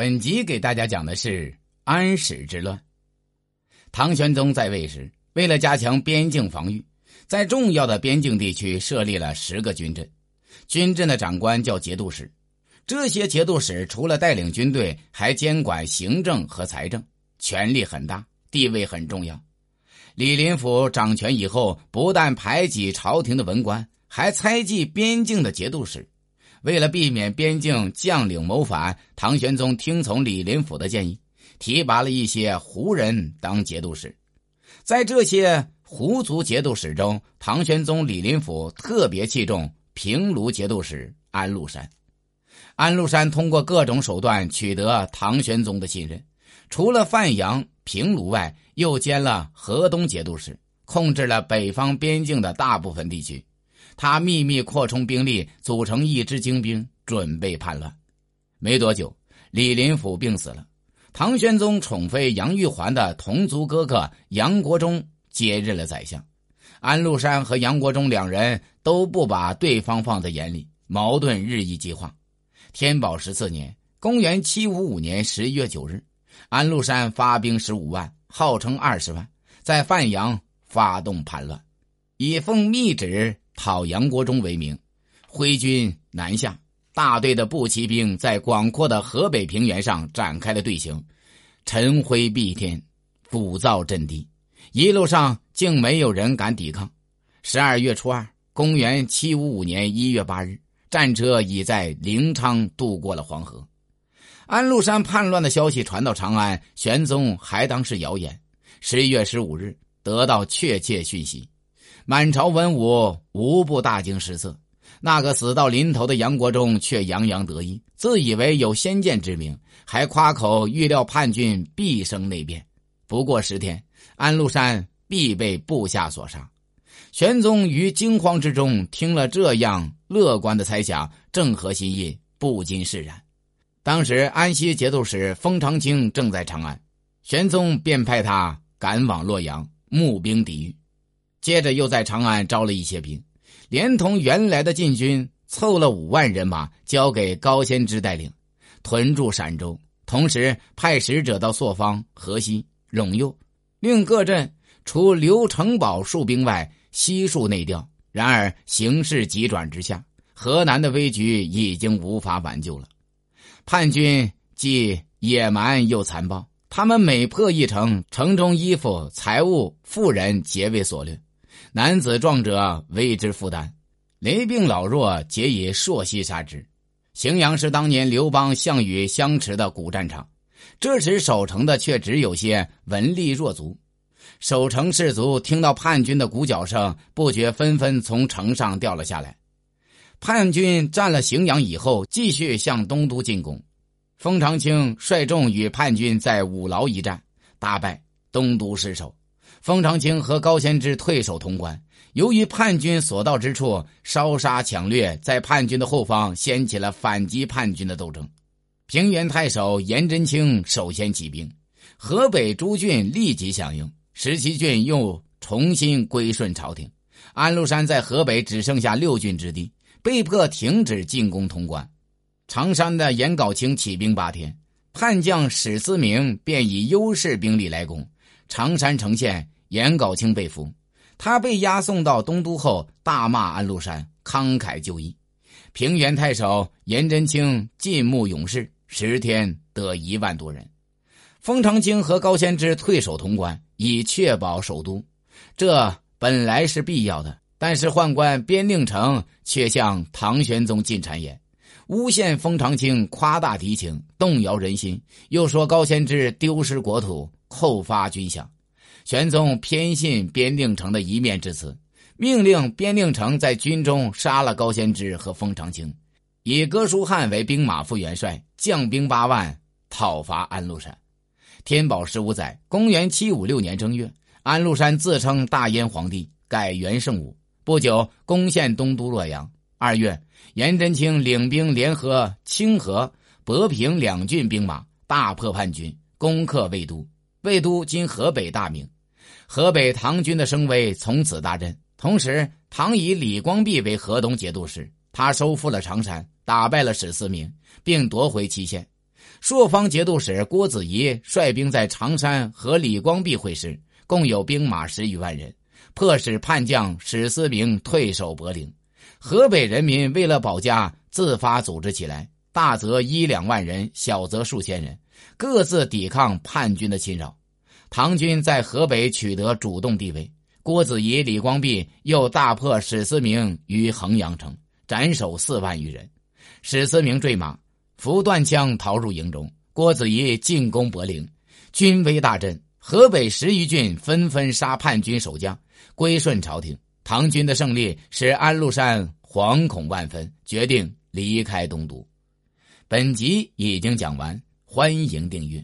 本集给大家讲的是安史之乱。唐玄宗在位时，为了加强边境防御，在重要的边境地区设立了十个军镇，军镇的长官叫节度使。这些节度使除了带领军队，还监管行政和财政，权力很大，地位很重要。李林甫掌权以后，不但排挤朝廷的文官，还猜忌边境的节度使。为了避免边境将领谋反，唐玄宗听从李林甫的建议，提拔了一些胡人当节度使。在这些胡族节度使中，唐玄宗李林甫特别器重平卢节度使安禄山。安禄山通过各种手段取得唐玄宗的信任，除了范阳、平卢外，又兼了河东节度使，控制了北方边境的大部分地区。他秘密扩充兵力，组成一支精兵，准备叛乱。没多久，李林甫病死了。唐玄宗宠妃杨玉环的同族哥哥杨国忠接任了宰相。安禄山和杨国忠两人都不把对方放在眼里，矛盾日益激化。天宝十四年（公元755年）十一月九日，安禄山发兵十五万，号称二十万，在范阳发动叛乱，以奉密旨。讨杨国忠为名，挥军南下，大队的步骑兵在广阔的河北平原上展开了队形，晨辉蔽天，鼓噪震地，一路上竟没有人敢抵抗。十二月初二，公元七五五年一月八日，战车已在临昌渡过了黄河。安禄山叛乱的消息传到长安，玄宗还当是谣言。十一月十五日，得到确切讯息。满朝文武无不大惊失色，那个死到临头的杨国忠却洋洋得意，自以为有先见之明，还夸口预料叛军必生内变。不过十天，安禄山必被部下所杀。玄宗于惊慌之中听了这样乐观的猜想，正合心意，不禁释然。当时安西节度使封长清正在长安，玄宗便派他赶往洛阳，募兵抵御。接着又在长安招了一些兵，连同原来的禁军凑了五万人马，交给高仙芝带领，屯驻陕州。同时派使者到朔方、河西、陇右，令各镇除留城堡戍兵外，悉数内调。然而形势急转直下，河南的危局已经无法挽救了。叛军既野蛮又残暴，他们每破一城，城中衣服、财物、妇人皆为所掠。男子壮者为之负担，雷病老弱皆以朔息杀之。荥阳是当年刘邦、项羽相持的古战场，这时守城的却只有些文力弱族。守城士卒听到叛军的鼓角声，不觉纷纷从城上掉了下来。叛军占了荥阳以后，继续向东都进攻。封长清率众与叛军在五牢一战，大败，东都失守。封长清和高仙芝退守潼关，由于叛军所到之处烧杀抢掠，在叛军的后方掀起了反击叛军的斗争。平原太守颜真卿首先起兵，河北诸郡立即响应，十七郡又重新归顺朝廷。安禄山在河北只剩下六郡之地，被迫停止进攻潼关。常山的颜杲卿起兵八天，叛将史思明便以优势兵力来攻。常山城县，颜杲卿被俘，他被押送到东都后，大骂安禄山，慷慨就义。平原太守颜真卿进募勇士，十天得一万多人。封长清和高仙芝退守潼关，以确保首都，这本来是必要的。但是宦官边令城却向唐玄宗进谗言，诬陷封长清夸大敌情，动摇人心，又说高仙芝丢失国土。扣发军饷，玄宗偏信边定城的一面之词，命令边定城在军中杀了高仙芝和封长清，以哥舒翰为兵马副元帅，将兵八万讨伐安禄山。天宝十五载，公元七五六年正月，安禄山自称大燕皇帝，改元圣武。不久，攻陷东都洛阳。二月，颜真卿领兵联合清河、博平两郡兵马，大破叛军，攻克魏都。魏都今河北大名，河北唐军的声威从此大振。同时，唐以李光弼为河东节度使，他收复了常山，打败了史思明，并夺回祁县。朔方节度使郭子仪率兵在常山和李光弼会师，共有兵马十余万人，迫使叛将史思明退守柏林。河北人民为了保家，自发组织起来，大则一两万人，小则数千人，各自抵抗叛军的侵扰。唐军在河北取得主动地位。郭子仪、李光弼又大破史思明于衡阳城，斩首四万余人。史思明坠马，扶断枪逃入营中。郭子仪进攻柏林，军威大振，河北十余郡纷纷杀叛军守将，归顺朝廷。唐军的胜利使安禄山惶恐万分，决定离开东都。本集已经讲完，欢迎订阅。